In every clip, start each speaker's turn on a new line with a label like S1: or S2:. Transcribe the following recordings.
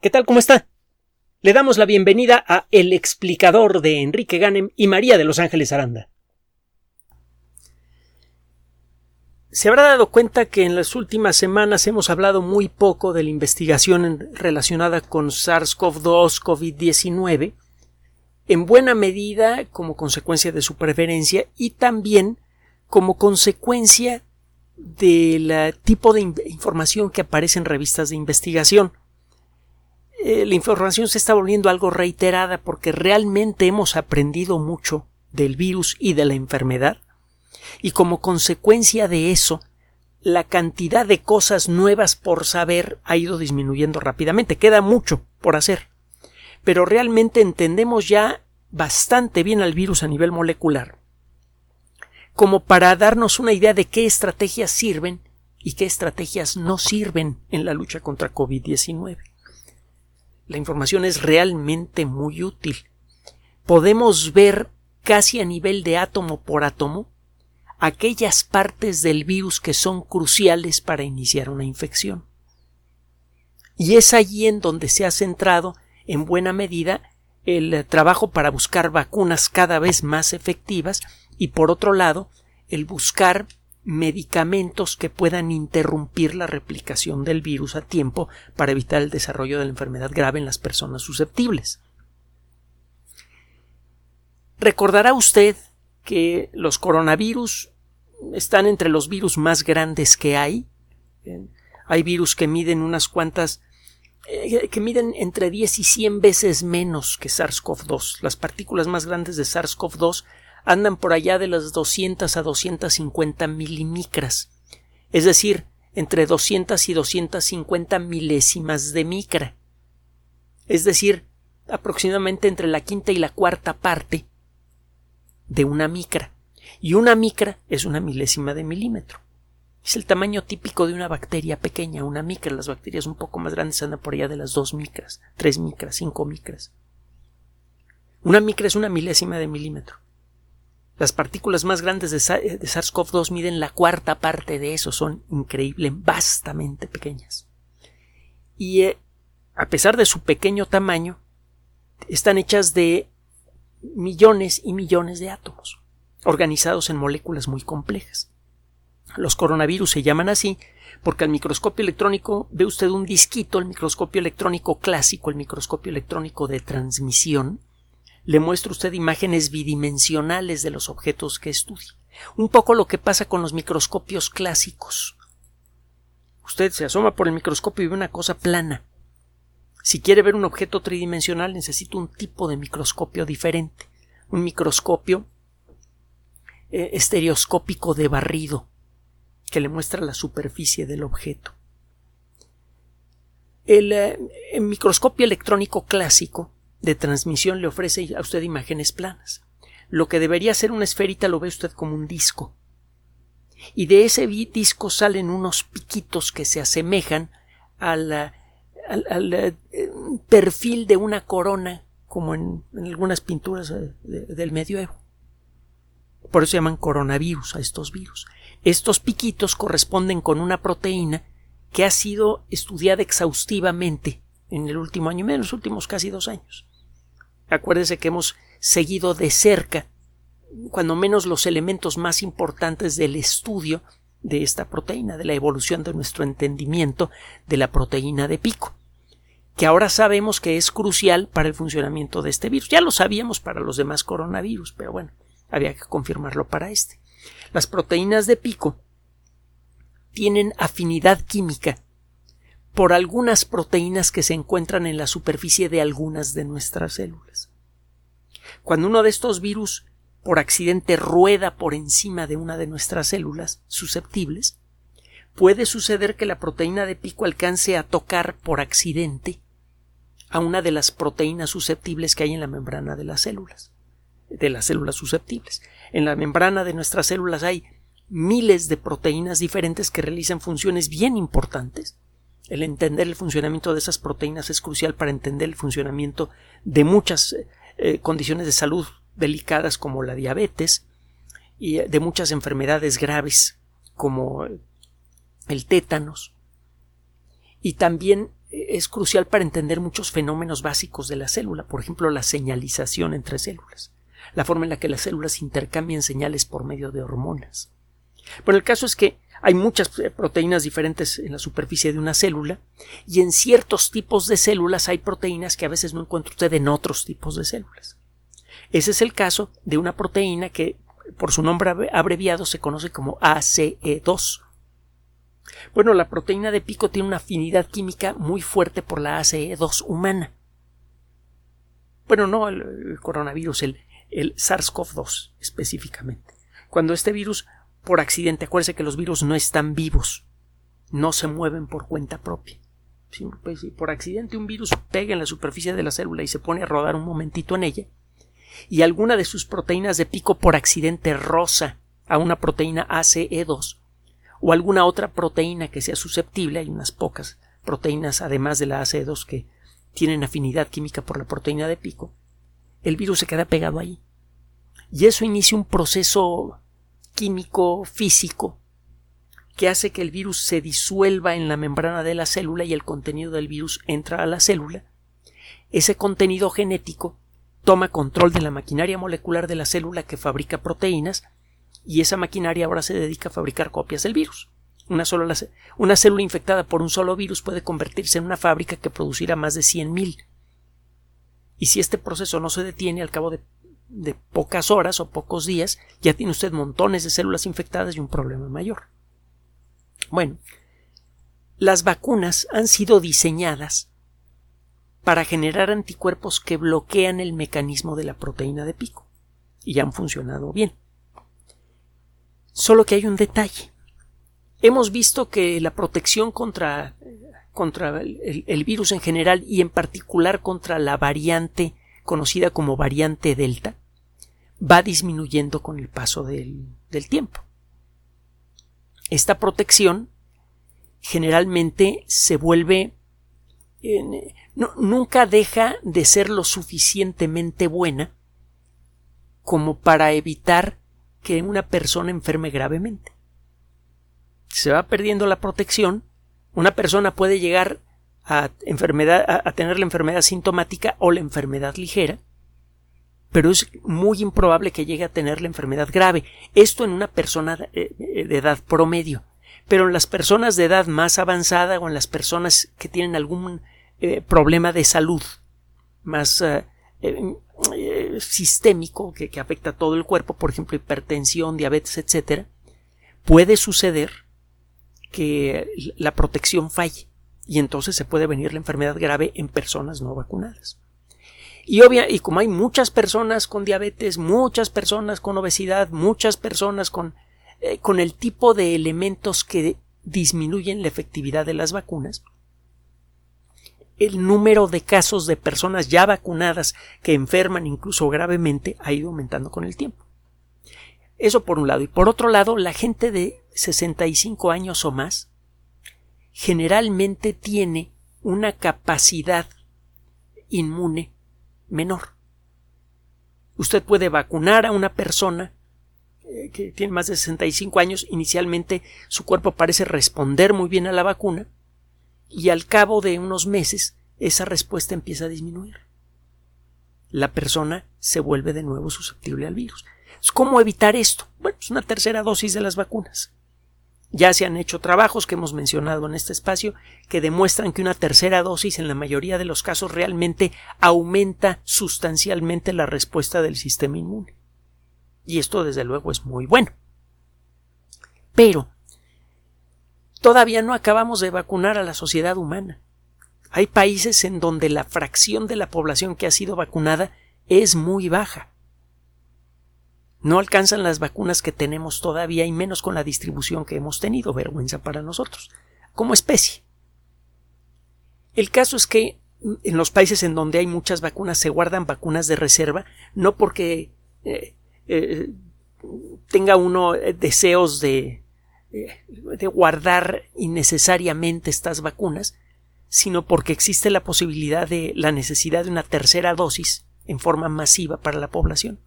S1: ¿Qué tal? ¿Cómo está? Le damos la bienvenida a El explicador de Enrique Ganem y María de Los Ángeles Aranda. Se habrá dado cuenta que en las últimas semanas hemos hablado muy poco de la investigación relacionada con SARS-CoV-2, COVID-19, en buena medida como consecuencia de su preferencia y también como consecuencia del tipo de información que aparece en revistas de investigación. Eh, la información se está volviendo algo reiterada porque realmente hemos aprendido mucho del virus y de la enfermedad y como consecuencia de eso la cantidad de cosas nuevas por saber ha ido disminuyendo rápidamente. Queda mucho por hacer. Pero realmente entendemos ya bastante bien al virus a nivel molecular como para darnos una idea de qué estrategias sirven y qué estrategias no sirven en la lucha contra COVID-19. La información es realmente muy útil. Podemos ver casi a nivel de átomo por átomo aquellas partes del virus que son cruciales para iniciar una infección. Y es allí en donde se ha centrado en buena medida el trabajo para buscar vacunas cada vez más efectivas y por otro lado el buscar medicamentos que puedan interrumpir la replicación del virus a tiempo para evitar el desarrollo de la enfermedad grave en las personas susceptibles. Recordará usted que los coronavirus están entre los virus más grandes que hay. Hay virus que miden unas cuantas eh, que miden entre 10 y 100 veces menos que SARS-CoV-2. Las partículas más grandes de SARS-CoV-2 andan por allá de las 200 a 250 milimicras, es decir, entre 200 y 250 milésimas de micra, es decir, aproximadamente entre la quinta y la cuarta parte de una micra. Y una micra es una milésima de milímetro. Es el tamaño típico de una bacteria pequeña, una micra. Las bacterias un poco más grandes andan por allá de las dos micras, tres micras, cinco micras. Una micra es una milésima de milímetro. Las partículas más grandes de SARS-CoV-2 miden la cuarta parte de eso, son increíble, vastamente pequeñas. Y eh, a pesar de su pequeño tamaño, están hechas de millones y millones de átomos, organizados en moléculas muy complejas. Los coronavirus se llaman así porque al microscopio electrónico ve usted un disquito, el microscopio electrónico clásico, el microscopio electrónico de transmisión, le muestra usted imágenes bidimensionales de los objetos que estudia. Un poco lo que pasa con los microscopios clásicos. Usted se asoma por el microscopio y ve una cosa plana. Si quiere ver un objeto tridimensional necesita un tipo de microscopio diferente. Un microscopio eh, estereoscópico de barrido que le muestra la superficie del objeto. el eh, microscopio electrónico clásico de transmisión le ofrece a usted imágenes planas. Lo que debería ser una esferita lo ve usted como un disco. Y de ese disco salen unos piquitos que se asemejan al, eh, perfil de una corona, como en, algunas pinturas eh, del medioevo. Por eso se llaman coronavirus a estos virus. Estos piquitos corresponden con una proteína que ha sido estudiada exhaustivamente en el último año, en los últimos casi dos años. Acuérdese que hemos seguido de cerca, cuando menos los elementos más importantes del estudio de esta proteína, de la evolución de nuestro entendimiento de la proteína de pico, que ahora sabemos que es crucial para el funcionamiento de este virus. Ya lo sabíamos para los demás coronavirus, pero bueno, había que confirmarlo para este. Las proteínas de pico tienen afinidad química por algunas proteínas que se encuentran en la superficie de algunas de nuestras células. Cuando uno de estos virus por accidente rueda por encima de una de nuestras células susceptibles, puede suceder que la proteína de pico alcance a tocar por accidente a una de las proteínas susceptibles que hay en la membrana de las células, de las células susceptibles. En la membrana de nuestras células hay miles de proteínas diferentes que realizan funciones bien importantes el entender el funcionamiento de esas proteínas es crucial para entender el funcionamiento de muchas eh, condiciones de salud delicadas como la diabetes y de muchas enfermedades graves como el tétanos y también es crucial para entender muchos fenómenos básicos de la célula, por ejemplo, la señalización entre células, la forma en la que las células intercambian señales por medio de hormonas. Pero el caso es que hay muchas eh, proteínas diferentes en la superficie de una célula y en ciertos tipos de células hay proteínas que a veces no encuentra usted en otros tipos de células. Ese es el caso de una proteína que por su nombre abreviado se conoce como ACE2. Bueno, la proteína de pico tiene una afinidad química muy fuerte por la ACE2 humana. Bueno, no el, coronavirus, el, el SARS-CoV-2 específicamente. Cuando este virus por accidente. Acuérdese que los virus no están vivos, no se mueven por cuenta propia. Pues, si por accidente un virus pega en la superficie de la célula y se pone a rodar un momentito en ella, y alguna de sus proteínas de pico por accidente rosa a una proteína ACE2 o alguna otra proteína que sea susceptible, hay unas pocas proteínas además de la ACE2 que tienen afinidad química por la proteína de pico, el virus se queda pegado ahí. Y eso inicia un proceso químico físico que hace que el virus se disuelva en la membrana de la célula y el contenido del virus entra a la célula. Ese contenido genético toma control de la maquinaria molecular de la célula que fabrica proteínas y esa maquinaria ahora se dedica a fabricar copias del virus. Una, sola, una célula infectada por un solo virus puede convertirse en una fábrica que producirá más de 100.000. Y si este proceso no se detiene al cabo de de pocas horas o pocos días, ya tiene usted montones de células infectadas y un problema mayor. Bueno, las vacunas han sido diseñadas para generar anticuerpos que bloquean el mecanismo de la proteína de pico y han funcionado bien. Solo que hay un detalle. Hemos visto que la protección contra, contra el, el virus en general y en particular contra la variante conocida como variante delta, va disminuyendo con el paso del, tiempo. Esta protección generalmente se vuelve nunca deja de ser lo suficientemente buena como para evitar que una persona enferme gravemente. Se va perdiendo la protección, una persona puede llegar a, enfermedad, a, tener la enfermedad sintomática o la enfermedad ligera, pero es muy improbable que llegue a tener la enfermedad grave. Esto en una persona de, edad promedio. Pero en las personas de edad más avanzada o en las personas que tienen algún eh, problema de salud más eh, eh, sistémico que, que, afecta a todo el cuerpo, por ejemplo, hipertensión, diabetes, etcétera, puede suceder que la protección falle y entonces se puede venir la enfermedad grave en personas no vacunadas. Y, obvia, y como hay muchas personas con diabetes, muchas personas con obesidad, muchas personas con, eh, con el tipo de elementos que disminuyen la efectividad de las vacunas, el número de casos de personas ya vacunadas que enferman incluso gravemente ha ido aumentando con el tiempo. Eso por un lado. Y por otro lado, la gente de 65 años o más generalmente tiene una capacidad inmune menor. Usted puede vacunar a una persona eh, que tiene más de 65 años, inicialmente su cuerpo parece responder muy bien a la vacuna y al cabo de unos meses esa respuesta empieza a disminuir. La persona se vuelve de nuevo susceptible al virus. ¿Cómo evitar esto? Bueno, es una tercera dosis de las vacunas. Ya se han hecho trabajos que hemos mencionado en este espacio que demuestran que una tercera dosis en la mayoría de los casos realmente aumenta sustancialmente la respuesta del sistema inmune. Y esto desde luego es muy bueno. Pero todavía no acabamos de vacunar a la sociedad humana. Hay países en donde la fracción de la población que ha sido vacunada es muy baja. No alcanzan las vacunas que tenemos todavía y menos con la distribución que hemos tenido. Vergüenza para nosotros, como especie. El caso es que en los países en donde hay muchas vacunas se guardan vacunas de reserva, no porque eh, eh, tenga uno deseos de, eh, de guardar innecesariamente estas vacunas, sino porque existe la posibilidad de la necesidad de una tercera dosis en forma masiva para la población.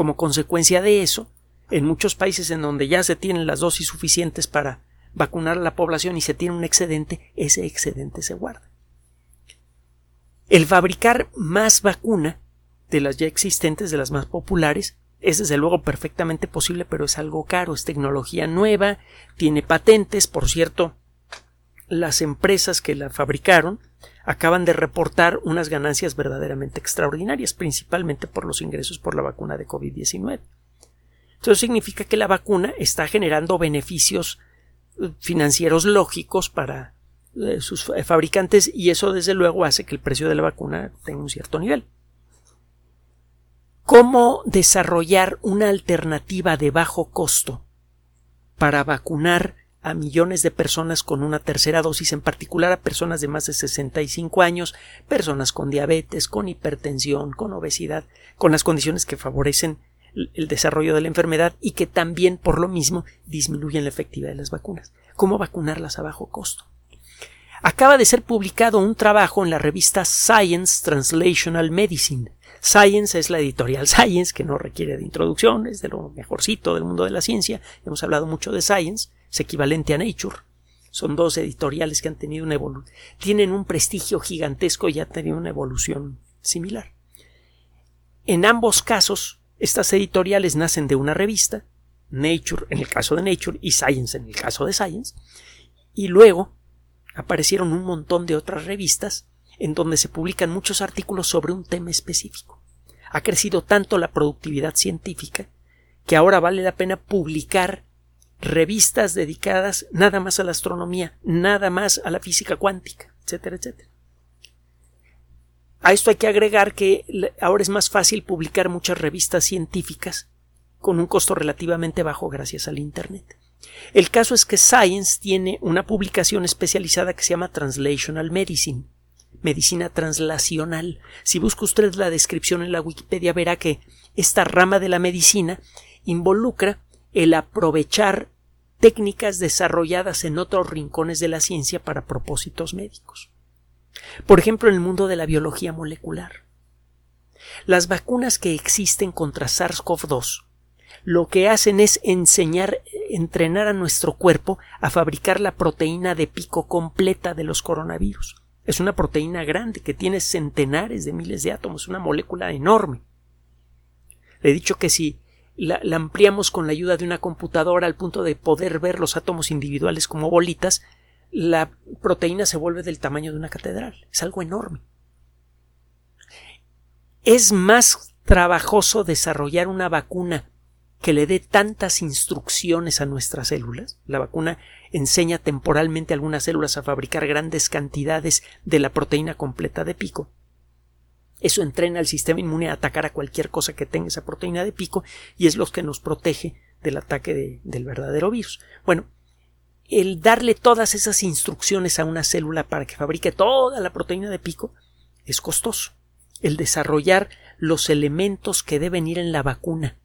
S1: Como consecuencia de eso, en muchos países en donde ya se tienen las dosis suficientes para, vacunar a la población y se tiene un excedente, ese excedente se guarda. El fabricar más vacuna de las ya existentes, de las más populares, es desde luego perfectamente posible, pero es algo caro, es tecnología nueva, tiene patentes, por cierto, las empresas que la fabricaron acaban de reportar unas ganancias verdaderamente extraordinarias, principalmente por los ingresos por la vacuna de COVID-19. Eso significa que la vacuna está generando beneficios eh, financieros lógicos para eh, sus fabricantes y eso desde luego hace que el precio de la vacuna tenga un cierto nivel. ¿Cómo desarrollar una alternativa de bajo costo para vacunar a millones de personas con una tercera dosis, en particular a personas de más de 65 años, personas con diabetes, con hipertensión, con obesidad, con las condiciones que favorecen el desarrollo de la enfermedad y que también por lo mismo disminuyen la efectividad de las vacunas. ¿Cómo vacunarlas a bajo costo? Acaba de ser publicado un trabajo en la revista Science Translational Medicine. Science es la editorial Science, que no requiere de introducción, es de lo mejorcito del mundo de la ciencia. Hemos hablado mucho de Science es equivalente a Nature. Son dos editoriales que han tenido una evolución, tienen un prestigio gigantesco y han tenido una evolución similar. En ambos casos, estas editoriales nacen de una revista, Nature en el caso de Nature y Science en el caso de Science, y luego aparecieron un montón de otras revistas en donde se publican muchos artículos sobre un tema específico. Ha crecido tanto la productividad científica que ahora vale la pena publicar revistas dedicadas nada más a la astronomía, nada más a la física cuántica, etcétera, etcétera. A esto hay que agregar que ahora es más fácil publicar muchas revistas científicas con un costo relativamente bajo gracias al Internet. El caso es que Science tiene una publicación especializada que se llama Translational Medicine, medicina translacional. Si busca usted la descripción en la Wikipedia verá que esta rama de la medicina involucra el aprovechar técnicas desarrolladas en otros rincones de la ciencia para propósitos médicos. Por ejemplo, en el mundo de la biología molecular. Las vacunas que existen contra SARS-CoV-2 lo que hacen es enseñar, entrenar a nuestro cuerpo a fabricar la proteína de pico completa de los coronavirus. Es una proteína grande que tiene centenares de miles de átomos, una molécula enorme. Le he dicho que si la, ampliamos con la ayuda de una computadora al punto de poder ver los átomos individuales como bolitas, la proteína se vuelve del tamaño de una catedral. Es algo enorme. Es más trabajoso desarrollar una vacuna que le dé tantas instrucciones a nuestras células. La vacuna enseña temporalmente a algunas células a fabricar grandes cantidades de la proteína completa de pico eso entrena al sistema inmune a atacar a cualquier cosa que tenga esa proteína de pico y es lo que nos protege del ataque del verdadero virus. Bueno, el darle todas esas instrucciones a una célula para que fabrique toda la proteína de pico es costoso. El desarrollar los elementos que deben ir en la vacuna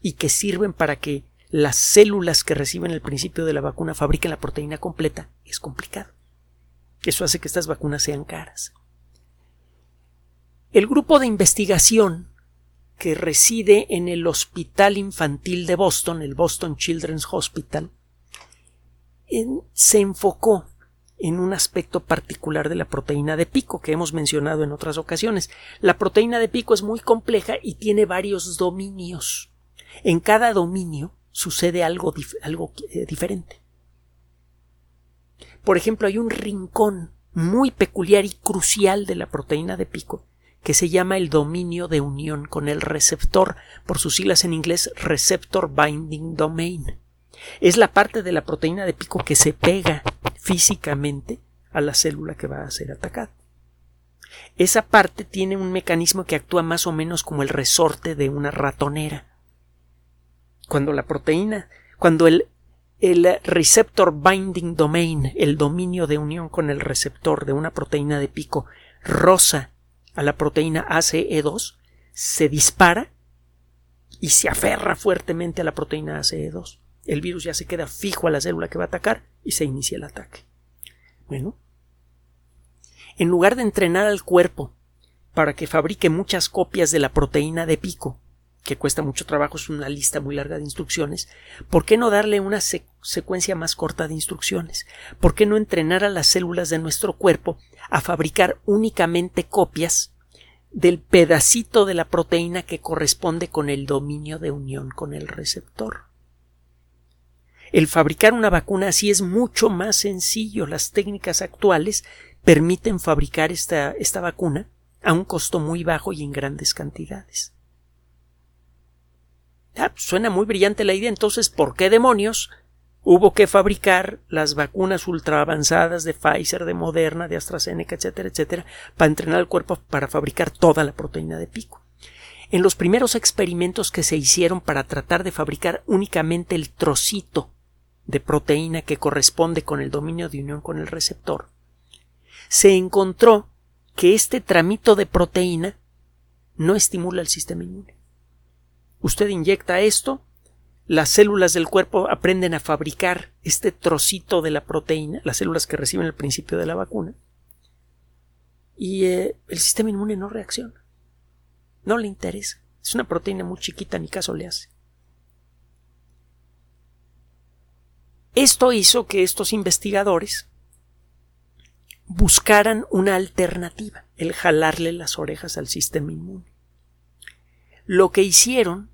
S1: y que sirven para que las células que reciben el principio de la vacuna fabriquen la proteína completa es complicado. Eso hace que estas vacunas sean caras. El grupo de investigación que reside en el Hospital Infantil de Boston, el Boston Children's Hospital, se enfocó en un aspecto particular de la proteína de pico que hemos mencionado en otras ocasiones. La proteína de pico es muy compleja y tiene varios dominios. En cada dominio sucede algo, eh, diferente. Por ejemplo, hay un rincón muy peculiar y crucial de la proteína de pico que se llama el dominio de unión con el receptor, por sus siglas en inglés Receptor Binding Domain. Es la parte de la proteína de pico que se pega físicamente a la célula que va a ser atacada. Esa parte tiene un mecanismo que actúa más o menos como el resorte de una ratonera. Cuando la proteína, cuando el, el receptor binding domain, el dominio de unión con el receptor de una proteína de pico, rosa a la proteína ACE2, se dispara y se aferra fuertemente a la proteína ACE2. El virus ya se queda fijo a la célula que va a atacar y se inicia el ataque. Bueno, en lugar de entrenar al cuerpo para que fabrique muchas copias de la proteína de pico, que cuesta mucho trabajo, es una lista muy larga de instrucciones, ¿por qué no darle una secuencia más corta de instrucciones? ¿Por qué no entrenar a las células de nuestro cuerpo a fabricar únicamente copias del pedacito de la proteína que corresponde con el dominio de unión con el receptor? El fabricar una vacuna así es mucho más sencillo. Las técnicas actuales permiten fabricar esta, esta vacuna a un costo muy bajo y en grandes cantidades. Ah, suena muy brillante la idea, entonces, ¿por qué demonios hubo que fabricar las vacunas ultra avanzadas de Pfizer, de Moderna, de AstraZeneca, etcétera, etcétera, para entrenar el cuerpo para fabricar toda la proteína de pico? En los primeros experimentos que se hicieron para tratar de fabricar únicamente el trocito de proteína que corresponde con el dominio de unión con el receptor, se encontró que este tramito de proteína no estimula el sistema inmune. Usted inyecta esto, las células del cuerpo aprenden a fabricar este trocito de la proteína, las células que reciben el principio de la vacuna, y eh, el sistema inmune no reacciona. No le interesa. Es una proteína muy chiquita, ni caso le hace. Esto hizo que estos investigadores buscaran una alternativa, el jalarle las orejas al sistema inmune. Lo que hicieron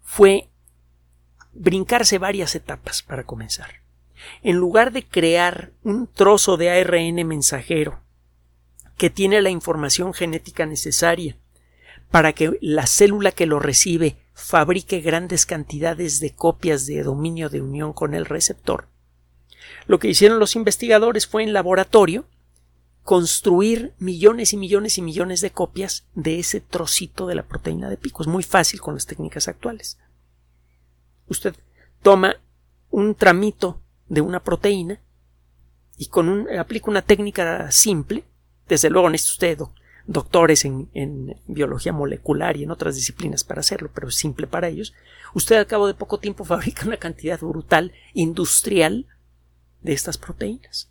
S1: fue brincarse varias etapas para comenzar. En lugar de crear un trozo de ARN mensajero que tiene la información genética necesaria para que la célula que lo recibe fabrique grandes cantidades de copias de dominio de unión con el receptor, lo que hicieron los investigadores fue en laboratorio construir millones y millones y millones de copias de ese trocito de la proteína de pico. Es muy fácil con las técnicas actuales. Usted toma un tramito de una proteína y con un, aplica una técnica simple. Desde luego necesita usted doctores en, en, biología molecular y en otras disciplinas para hacerlo, pero es simple para ellos. Usted al cabo de poco tiempo fabrica una cantidad brutal industrial de estas proteínas.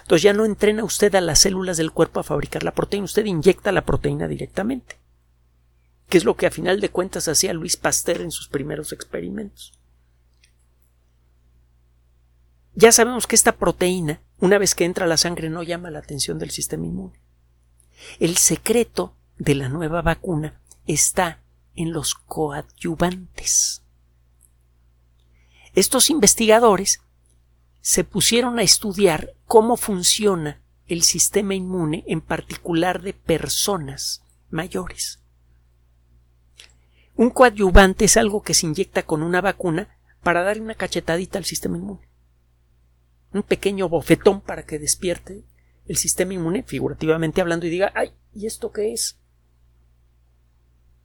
S1: Entonces ya no entrena usted a las células del cuerpo a fabricar la proteína, usted inyecta la proteína directamente, que es lo que a final de cuentas hacía Luis Pasteur en sus primeros experimentos. Ya sabemos que esta proteína, una vez que entra a la sangre, no llama la atención del sistema inmune. El secreto de la nueva vacuna está en los coadyuvantes. Estos investigadores se pusieron a estudiar cómo funciona el sistema inmune, en particular de personas mayores. Un coadyuvante es algo que se inyecta con una vacuna para dar una cachetadita al sistema inmune. Un pequeño bofetón para que despierte el sistema inmune, figurativamente hablando, y diga, ay, ¿y esto qué es?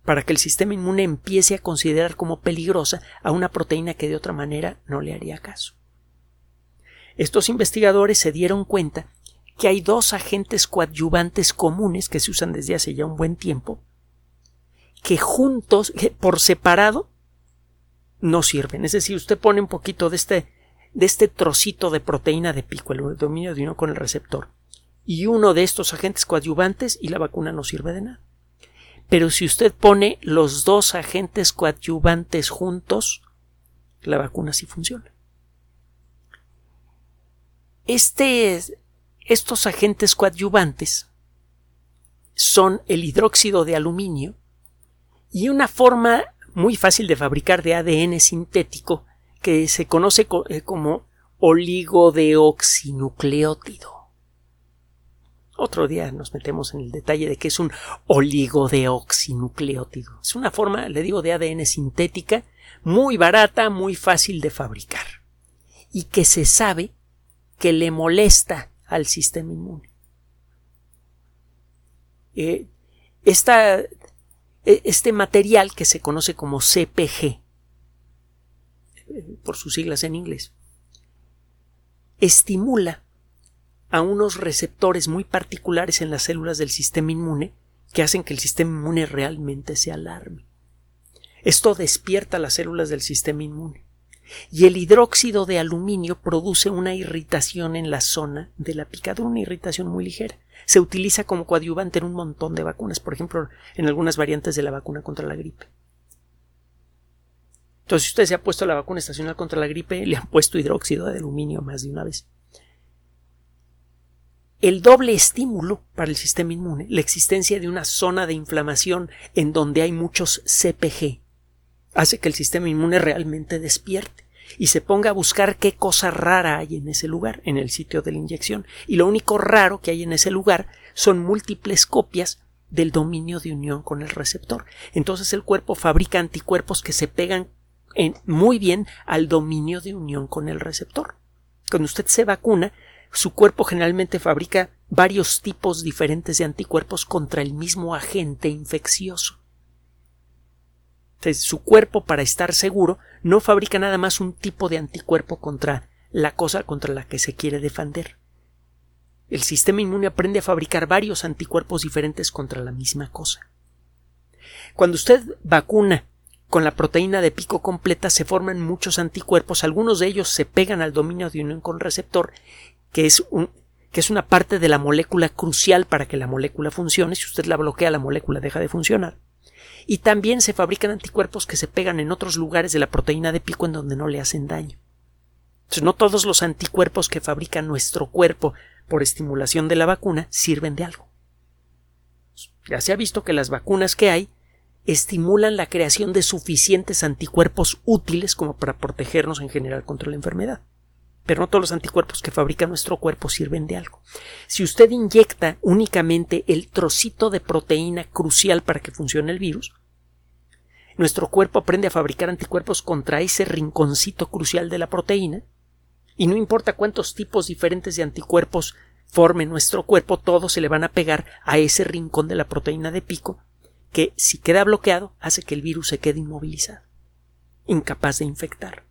S1: Para que el sistema inmune empiece a considerar como peligrosa a una proteína que de otra manera no le haría caso. Estos investigadores se dieron cuenta que hay dos agentes coadyuvantes comunes que se usan desde hace ya un buen tiempo, que juntos, por separado, no sirven. Es decir, usted pone un poquito de este, de este trocito de proteína de pico, el dominio de uno con el receptor, y uno de estos agentes coadyuvantes y la vacuna no sirve de nada. Pero si usted pone los dos agentes coadyuvantes juntos, la vacuna sí funciona. Estos agentes coadyuvantes son el hidróxido de aluminio y una forma muy fácil de fabricar de ADN sintético que se conoce eh, como oligodeoxinucleótido. Otro día nos metemos en el detalle de qué es un oligodeoxinucleótido. Es una forma, le digo, de ADN sintética muy barata, muy fácil de fabricar y que se sabe que le molesta al sistema inmune. Eh, e, este material que se conoce como CPG, eh, por sus siglas en inglés, estimula a unos receptores muy particulares en las células del sistema inmune que hacen que el sistema inmune realmente se alarme. Esto despierta las células del sistema inmune y el hidróxido de aluminio produce una irritación en la zona de la picadura, una irritación muy ligera. Se utiliza como coadyuvante en un montón de vacunas, por ejemplo, en algunas variantes de la vacuna contra la gripe. Entonces, si usted se ha puesto la vacuna estacional contra la gripe, le han puesto hidróxido de aluminio más de una vez. El doble estímulo para el sistema inmune, la existencia de una zona de inflamación en donde hay muchos CPG, hace que el sistema inmune realmente despierte y se ponga a buscar qué cosa rara hay en ese lugar, en el sitio de la inyección. Y lo único raro que hay en ese lugar son múltiples copias del dominio de unión con el receptor. Entonces el cuerpo fabrica anticuerpos que se pegan muy bien al dominio de unión con el receptor. Cuando usted se vacuna, su cuerpo generalmente fabrica varios tipos diferentes de anticuerpos contra el mismo agente infeccioso. Entonces, su cuerpo, para estar seguro, no fabrica nada más un tipo de anticuerpo contra la cosa contra la que se quiere defender. El sistema inmune aprende a fabricar varios anticuerpos diferentes contra la misma cosa. Cuando usted vacuna con la proteína de pico completa se forman muchos anticuerpos, algunos de ellos se pegan al dominio de unión con receptor, que es que es una parte de la molécula crucial para que la molécula funcione. Si usted la bloquea, la molécula deja de funcionar. Y también se fabrican anticuerpos que se pegan en otros lugares de la proteína de pico en donde no le hacen daño. Entonces, no todos los anticuerpos que fabrica nuestro cuerpo por estimulación de la vacuna sirven de algo. Ya se ha visto que las vacunas que hay estimulan la creación de suficientes anticuerpos útiles como para protegernos en general contra la enfermedad. Pero no todos los anticuerpos que fabrica nuestro cuerpo sirven de algo. Si usted inyecta únicamente el trocito de proteína crucial para que funcione el virus, nuestro cuerpo aprende a fabricar anticuerpos contra ese rinconcito crucial de la proteína, y no importa cuántos tipos diferentes de anticuerpos forme nuestro cuerpo, todos se le van a pegar a ese rincón de la proteína de pico que si queda bloqueado hace que el virus se quede inmovilizado, incapaz de infectar.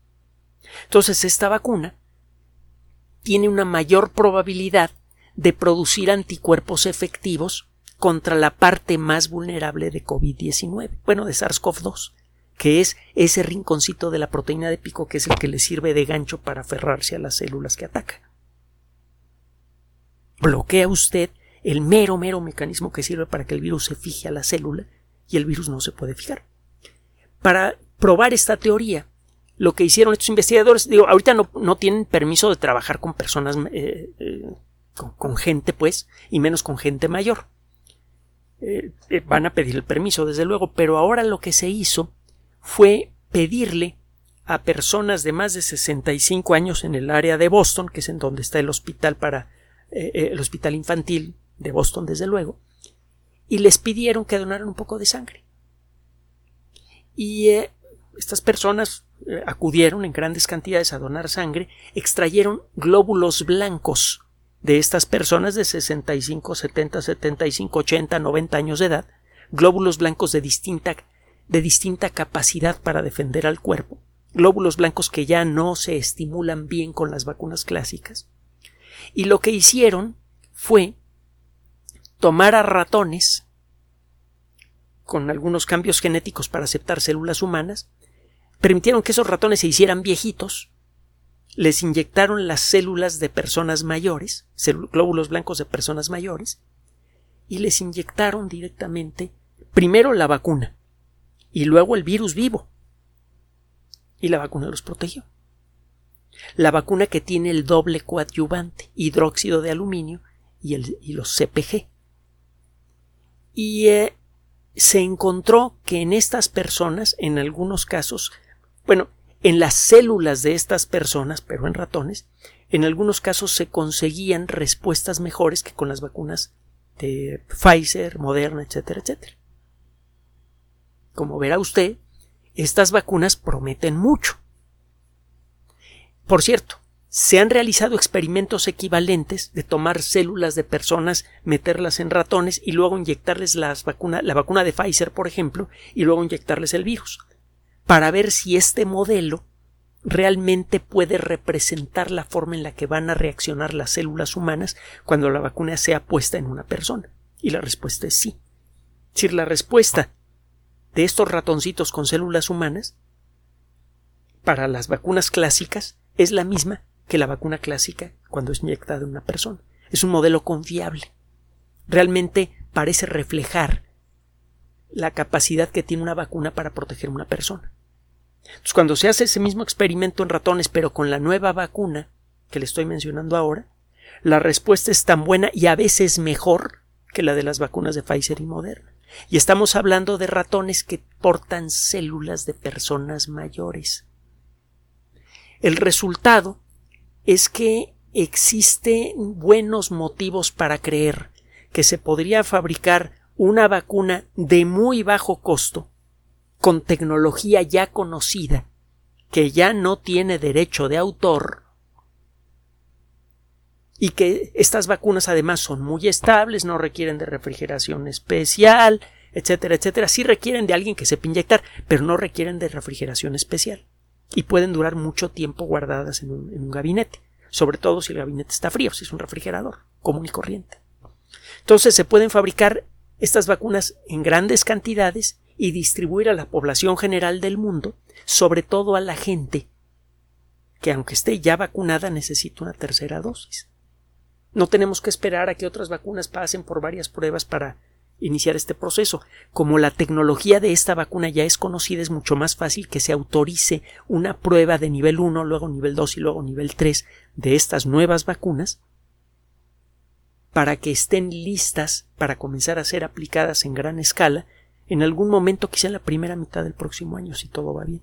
S1: Entonces esta vacuna tiene una mayor probabilidad de producir anticuerpos efectivos contra la parte más vulnerable de COVID-19, bueno, de SARS-CoV-2, que es ese rinconcito de la proteína de pico que es el que le sirve de gancho para aferrarse a las células que ataca. Bloquea usted el mero, mero mecanismo que sirve para que el virus se fije a la célula y el virus no se puede fijar. Para probar esta teoría, lo que hicieron estos investigadores, digo, ahorita no, no tienen permiso de trabajar con personas, eh, eh, con, gente, pues, y menos con gente mayor. Eh, van a pedir el permiso, desde luego, pero ahora lo que se hizo fue pedirle a personas de más de 65 años en el área de Boston, que es en donde está el hospital para el hospital infantil de Boston, desde luego, y les pidieron que donaran un poco de sangre. Y eh, estas personas eh, acudieron en grandes cantidades a donar sangre, extrayeron glóbulos blancos de estas personas de 65, 70, 75, 80, 90 años de edad, glóbulos blancos de distinta, de distinta capacidad para defender al cuerpo, glóbulos blancos que ya no se estimulan bien con las vacunas clásicas. Y lo que hicieron fue tomar a ratones con algunos cambios genéticos para aceptar células humanas, permitieron que esos ratones se hicieran viejitos, les inyectaron las células de personas mayores, glóbulos blancos de personas mayores, y les inyectaron directamente primero la vacuna y luego el virus vivo. Y la vacuna los protegió. La vacuna que tiene el doble coadyuvante, hidróxido de aluminio y, el, los CPG y eh, se encontró que en estas personas, en algunos casos, bueno, en las células de estas personas, pero en ratones, en algunos casos se conseguían respuestas mejores que con las vacunas de Pfizer, Moderna, etcétera, etcétera. Como verá usted, estas vacunas prometen mucho. Por cierto, se han realizado experimentos equivalentes de tomar células de personas, meterlas en ratones y luego inyectarles vacuna, la vacuna de Pfizer, por ejemplo, y luego inyectarles el virus, para ver si este modelo realmente puede representar la forma en la que van a reaccionar las células humanas cuando la vacuna sea puesta en una persona. Y la respuesta es sí. Es la respuesta de estos ratoncitos con células humanas para las vacunas clásicas es la misma que la vacuna clásica cuando es inyectada en una persona. Es un modelo confiable. Realmente parece reflejar la capacidad que tiene una vacuna para proteger a una persona. Cuando se hace ese mismo experimento en ratones, pero con la nueva vacuna que le estoy mencionando ahora, la respuesta es tan buena y a veces mejor que la de las vacunas de Pfizer y Moderna. Y estamos hablando de ratones que portan células de personas mayores. El resultado es que existen buenos motivos para creer que se podría fabricar una vacuna de muy bajo costo con tecnología ya conocida que ya no tiene derecho de autor y que estas vacunas además son muy estables, no requieren de refrigeración especial, etcétera, etcétera. Sí requieren de alguien que sepa inyectar, pero no requieren de refrigeración especial y pueden durar mucho tiempo guardadas en un, en un gabinete, sobre todo si el gabinete está frío, si es un refrigerador común y corriente. Entonces se pueden fabricar estas vacunas en grandes cantidades y distribuir a la población general del mundo, sobre todo a la gente que aunque esté ya vacunada necesita una tercera dosis. No tenemos que esperar a que otras vacunas pasen por varias pruebas para iniciar este proceso. Como la tecnología de esta vacuna ya es conocida, es mucho más fácil que se autorice una prueba de nivel 1, luego nivel 2 y luego nivel 3 de estas nuevas vacunas para que estén listas para comenzar a ser aplicadas en gran escala en algún momento, quizá en la primera mitad del próximo año, si todo va bien.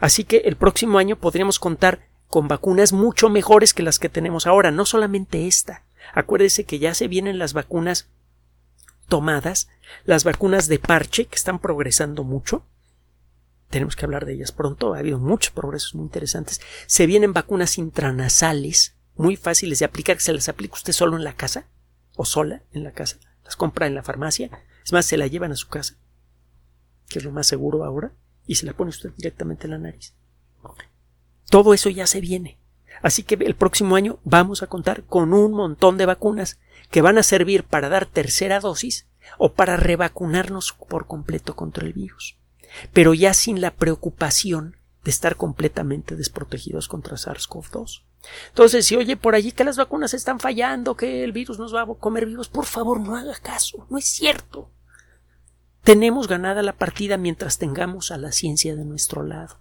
S1: Así que el próximo año podríamos contar con vacunas mucho mejores que las que tenemos ahora, no solamente esta. Acuérdese que ya se vienen las vacunas tomadas, las vacunas de parche, que están progresando mucho. Tenemos que hablar de ellas pronto, ha habido muchos progresos muy interesantes. Se vienen vacunas intranasales, muy fáciles de aplicar, que se las aplica usted solo en la casa, o sola en la casa, las compra en la farmacia, es más, se la llevan a su casa, que es lo más seguro ahora, y se la pone usted directamente en la nariz. Todo eso ya se viene. Así que el próximo año vamos a contar con un montón de vacunas que van a servir para dar tercera dosis o para revacunarnos por completo contra el virus. Pero ya sin la preocupación de estar completamente desprotegidos contra SARS-CoV-2. Entonces, si oye por allí que las vacunas están fallando, que el virus nos va a comer vivos, por favor no haga caso, no es cierto. Tenemos ganada la partida mientras tengamos a la ciencia de nuestro lado.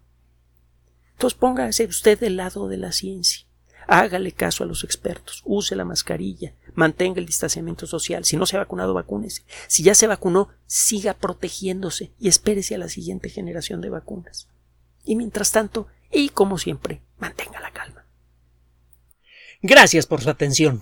S1: Entonces póngase usted del lado de la ciencia. Hágale caso a los expertos, use la mascarilla, mantenga el distanciamiento social. Si no se ha vacunado, vacúnese. Si ya se vacunó, siga protegiéndose y espérese a la siguiente generación de vacunas. Y mientras tanto, y como siempre, mantenga la calma. Gracias por su atención.